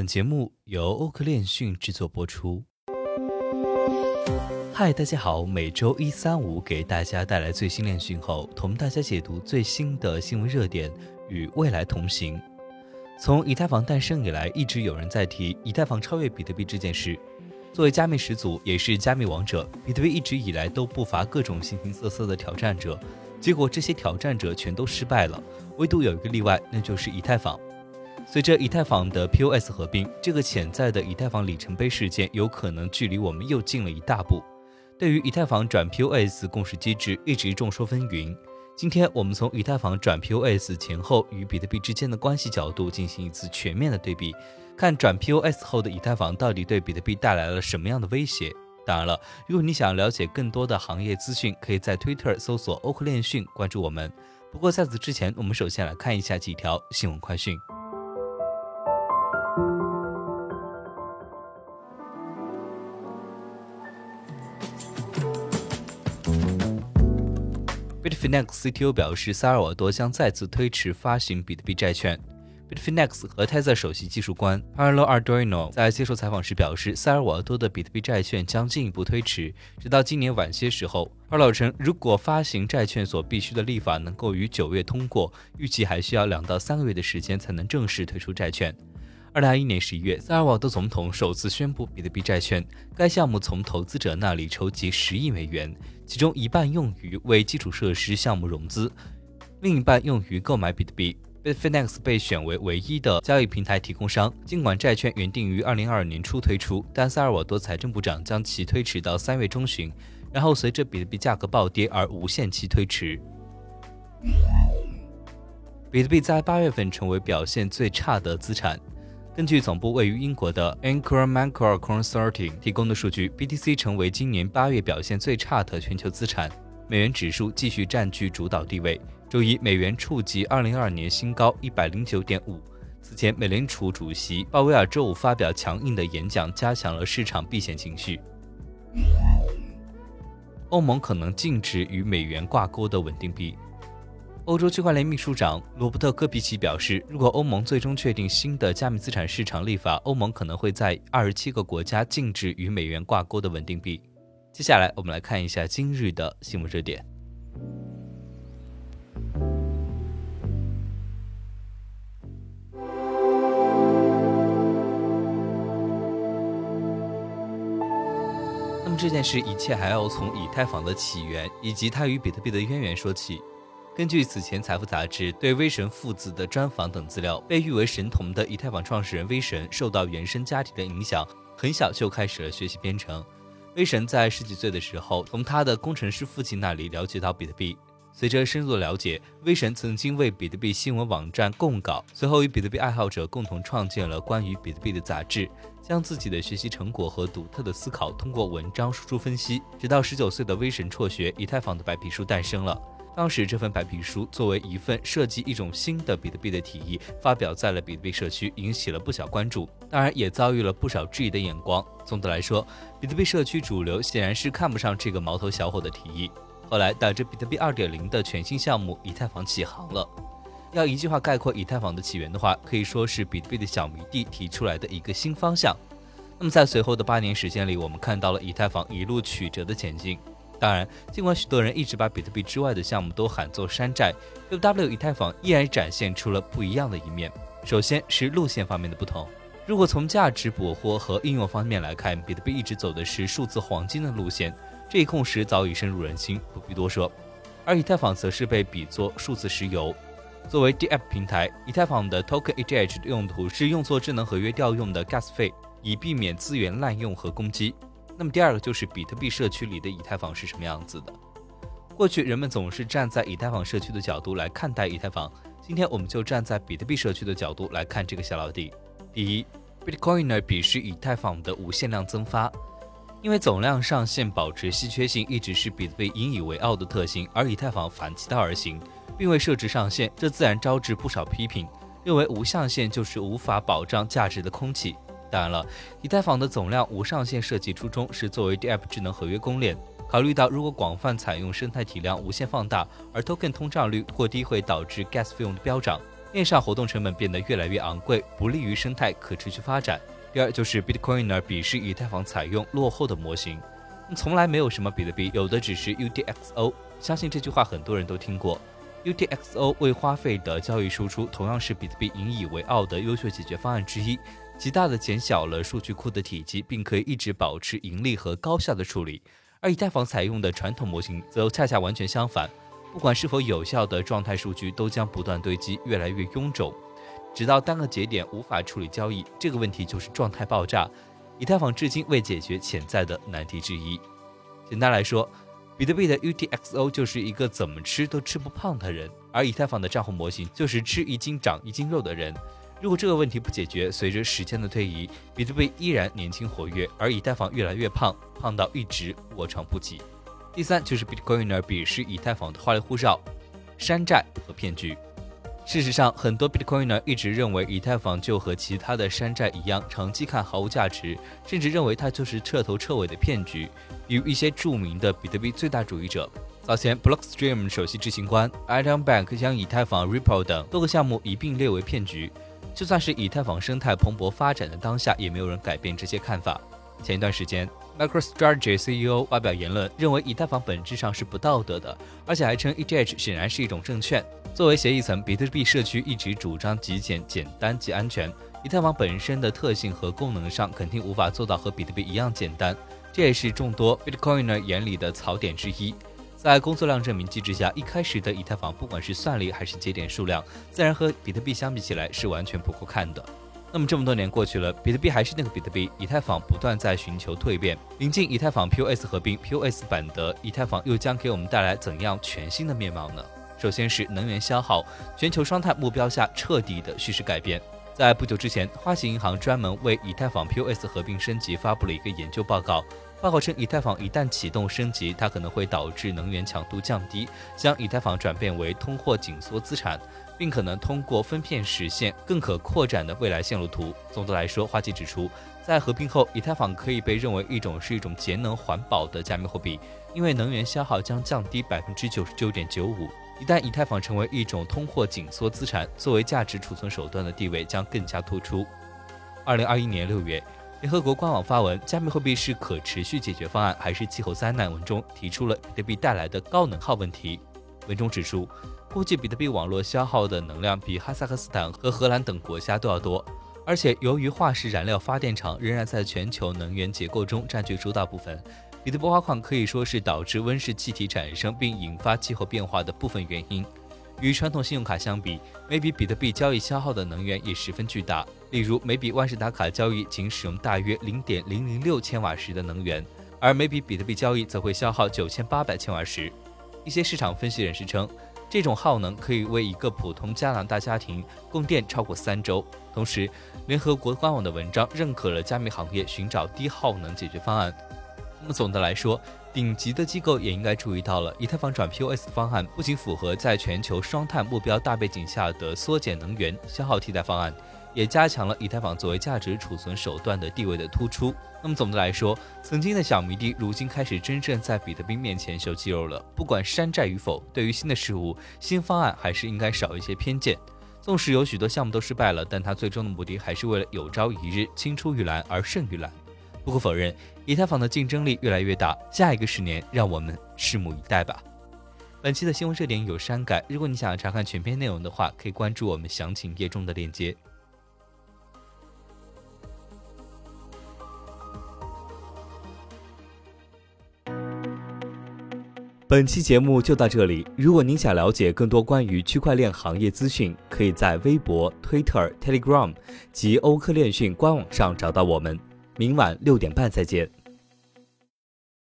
本节目由欧克链讯制作播出。嗨，大家好，每周一、三、五给大家带来最新链讯后，同大家解读最新的新闻热点，与未来同行。从以太坊诞生以来，一直有人在提以太坊超越比特币这件事。作为加密始祖，也是加密王者，比特币一直以来都不乏各种形形色色的挑战者，结果这些挑战者全都失败了，唯独有一个例外，那就是以太坊。随着以太坊的 POS 合并，这个潜在的以太坊里程碑事件有可能距离我们又近了一大步。对于以太坊转 POS 共识机制，一直众说纷纭。今天我们从以太坊转 POS 前后与比特币之间的关系角度进行一次全面的对比，看转 POS 后的以太坊到底对比特币带来了什么样的威胁。当然了，如果你想了解更多的行业资讯，可以在 Twitter 搜索欧克链讯关注我们。不过在此之前，我们首先来看一下几条新闻快讯。Nex CTO 表示，萨尔瓦多将再次推迟发行比特币债券。Bitfinex 和 Tether 首席技术官 Paolo Ardoino 在接受采访时表示，萨尔瓦多的比特币债券将进一步推迟，直到今年晚些时候。Paolo 称，如果发行债券所必须的立法能够于九月通过，预计还需要两到三个月的时间才能正式推出债券。二零二一年十一月，萨尔瓦多总统首次宣布比特币债券。该项目从投资者那里筹集十亿美元，其中一半用于为基础设施项目融资，另一半用于购买比特币。Bitfinex 被选为唯一的交易平台提供商。尽管债券原定于二零二二年初推出，但萨尔瓦多财政部长将其推迟到三月中旬，然后随着比特币价格暴跌而无限期推迟。比特币在八月份成为表现最差的资产。根据总部位于英国的 Anchor Macro Consulting 提供的数据，BTC 成为今年八月表现最差的全球资产。美元指数继续占据主导地位。周一，美元触及2022年新高109.5。此前，美联储主席鲍威尔周五发表强硬的演讲，加强了市场避险情绪。欧盟可能禁止与美元挂钩的稳定币。欧洲区块链秘书长罗伯特·科皮奇表示，如果欧盟最终确定新的加密资产市场立法，欧盟可能会在二十七个国家禁止与美元挂钩的稳定币。接下来，我们来看一下今日的新闻热点。那么这件事，一切还要从以太坊的起源以及它与比特币的渊源说起。根据此前财富杂志对威神父子的专访等资料，被誉为神童的以太坊创始人威神受到原生家庭的影响，很小就开始了学习编程。威神在十几岁的时候，从他的工程师父亲那里了解到比特币。随着深入的了解，威神曾经为比特币新闻网站供稿，随后与比特币爱好者共同创建了关于比特币的杂志，将自己的学习成果和独特的思考通过文章输出分析。直到十九岁的威神辍学，以太坊的白皮书诞生了。当时这份白皮书作为一份设计一种新的比特币的提议，发表在了比特币社区，引起了不小关注，当然也遭遇了不少质疑的眼光。总的来说，比特币社区主流显然是看不上这个毛头小伙的提议。后来，带着比特币2.0的全新项目以太坊起航了。要一句话概括以太坊的起源的话，可以说是比特币的小迷弟提出来的一个新方向。那么在随后的八年时间里，我们看到了以太坊一路曲折的前进。当然，尽管许多人一直把比特币之外的项目都喊作山寨，UW 以太坊依然展现出了不一样的一面。首先是路线方面的不同。如果从价值捕获和应用方面来看，比特币一直走的是数字黄金的路线，这一共识早已深入人心，不必多说。而以太坊则是被比作数字石油。作为 DApp 平台，以太坊的 Token ETH 的用途是用作智能合约调用的 Gas 费，以避免资源滥用和攻击。那么第二个就是比特币社区里的以太坊是什么样子的？过去人们总是站在以太坊社区的角度来看待以太坊，今天我们就站在比特币社区的角度来看这个小老弟。第一，Bitcoiner 鄙视以太坊的无限量增发，因为总量上限保持稀缺性一直是比特币引以为傲的特性，而以太坊反其道而行，并未设置上限，这自然招致不少批评，认为无上限就是无法保障价值的空气。当然了，以太坊的总量无上限设计初衷是作为 DApp 智能合约公链。考虑到如果广泛采用生态体量无限放大，而 Token 通胀率过低会导致 Gas 费用的飙涨，链上活动成本变得越来越昂贵，不利于生态可持续发展。第二就是 Bitcoiner 鄙视以太坊采用落后的模型，从来没有什么比特币，有的只是 UTXO。相信这句话很多人都听过。UTXO 未花费的交易输出同样是比特币引以为傲的优秀解决方案之一，极大的减小了数据库的体积，并可以一直保持盈利和高效的处理。而以太坊采用的传统模型则恰恰完全相反，不管是否有效的状态数据都将不断堆积，越来越臃肿。直到单个节点无法处理交易，这个问题就是状态爆炸。以太坊至今未解决潜在的难题之一。简单来说，比特币的 UTXO 就是一个怎么吃都吃不胖的人，而以太坊的账户模型就是吃一斤长一斤肉的人。如果这个问题不解决，随着时间的推移，比特币依然年轻活跃，而以太坊越来越胖，胖到一直卧床不起。第三就是 Bitcoiner 鄙视以太坊的花里胡哨、山寨和骗局。事实上，很多 Bitcoiner 一直认为以太坊就和其他的山寨一样，长期看毫无价值，甚至认为它就是彻头彻尾的骗局。比如一些著名的比特币最大主义者，早前 Blockstream 首席执行官 Adam Back 将以太坊、Ripple 等多个项目一并列为骗局。就算是以太坊生态蓬勃发展的当下，也没有人改变这些看法。前一段时间，MicroStrategy CEO 发表言论，认为以太坊本质上是不道德的，而且还称 ETH 显然是一种证券。作为协议层，比特币社区一直主张极简、简单及安全。以太坊本身的特性和功能上肯定无法做到和比特币一样简单，这也是众多 Bitcoiner 眼里的槽点之一。在工作量证明机制下，一开始的以太坊不管是算力还是节点数量，自然和比特币相比起来是完全不够看的。那么这么多年过去了，比特币还是那个比特币，以太坊不断在寻求蜕变。临近以太坊 POS 合并，POS 版的以太坊又将给我们带来怎样全新的面貌呢？首先是能源消耗，全球双碳目标下彻底的叙事改变。在不久之前，花旗银行专门为以太坊 POS 合并升级发布了一个研究报告。报告称，以太坊一旦启动升级，它可能会导致能源强度降低，将以太坊转变为通货紧缩资产，并可能通过分片实现更可扩展的未来线路图。总的来说，花旗指出，在合并后，以太坊可以被认为一种是一种节能环保的加密货币，因为能源消耗将降低百分之九十九点九五。一旦以太坊成为一种通货紧缩资产，作为价值储存手段的地位将更加突出。二零二一年六月，联合国官网发文：“加密货币是可持续解决方案还是气候灾难？”文中提出了比特币带来的高能耗问题。文中指出，估计比特币网络消耗的能量比哈萨克斯坦和荷兰等国家都要多，而且由于化石燃料发电厂仍然在全球能源结构中占据主导部分。比特币挖矿可以说是导致温室气体产生并引发气候变化的部分原因。与传统信用卡相比，每笔比特币交易消耗的能源也十分巨大。例如，每笔万事达卡交易仅使用大约零点零零六千瓦时的能源，而每笔比特币交易则会消耗九千八百千瓦时。一些市场分析人士称，这种耗能可以为一个普通加拿大家庭供电超过三周。同时，联合国官网的文章认可了加密行业寻找低耗能解决方案。那么总的来说，顶级的机构也应该注意到了，以太坊转 POS 方案不仅符合在全球双碳目标大背景下的缩减能源消耗替代方案，也加强了以太坊作为价值储存手段的地位的突出。那么总的来说，曾经的小迷弟如今开始真正在比特币面前秀肌肉了。不管山寨与否，对于新的事物、新方案，还是应该少一些偏见。纵使有许多项目都失败了，但它最终的目的还是为了有朝一日青出于蓝而胜于蓝。不可否认，以太坊的竞争力越来越大。下一个十年，让我们拭目以待吧。本期的新闻热点有删改，如果你想要查看全篇内容的话，可以关注我们详情页中的链接。本期节目就到这里。如果您想了解更多关于区块链行业资讯，可以在微博、Twitter、Telegram 及欧科链讯官网上找到我们。明晚六点半再见。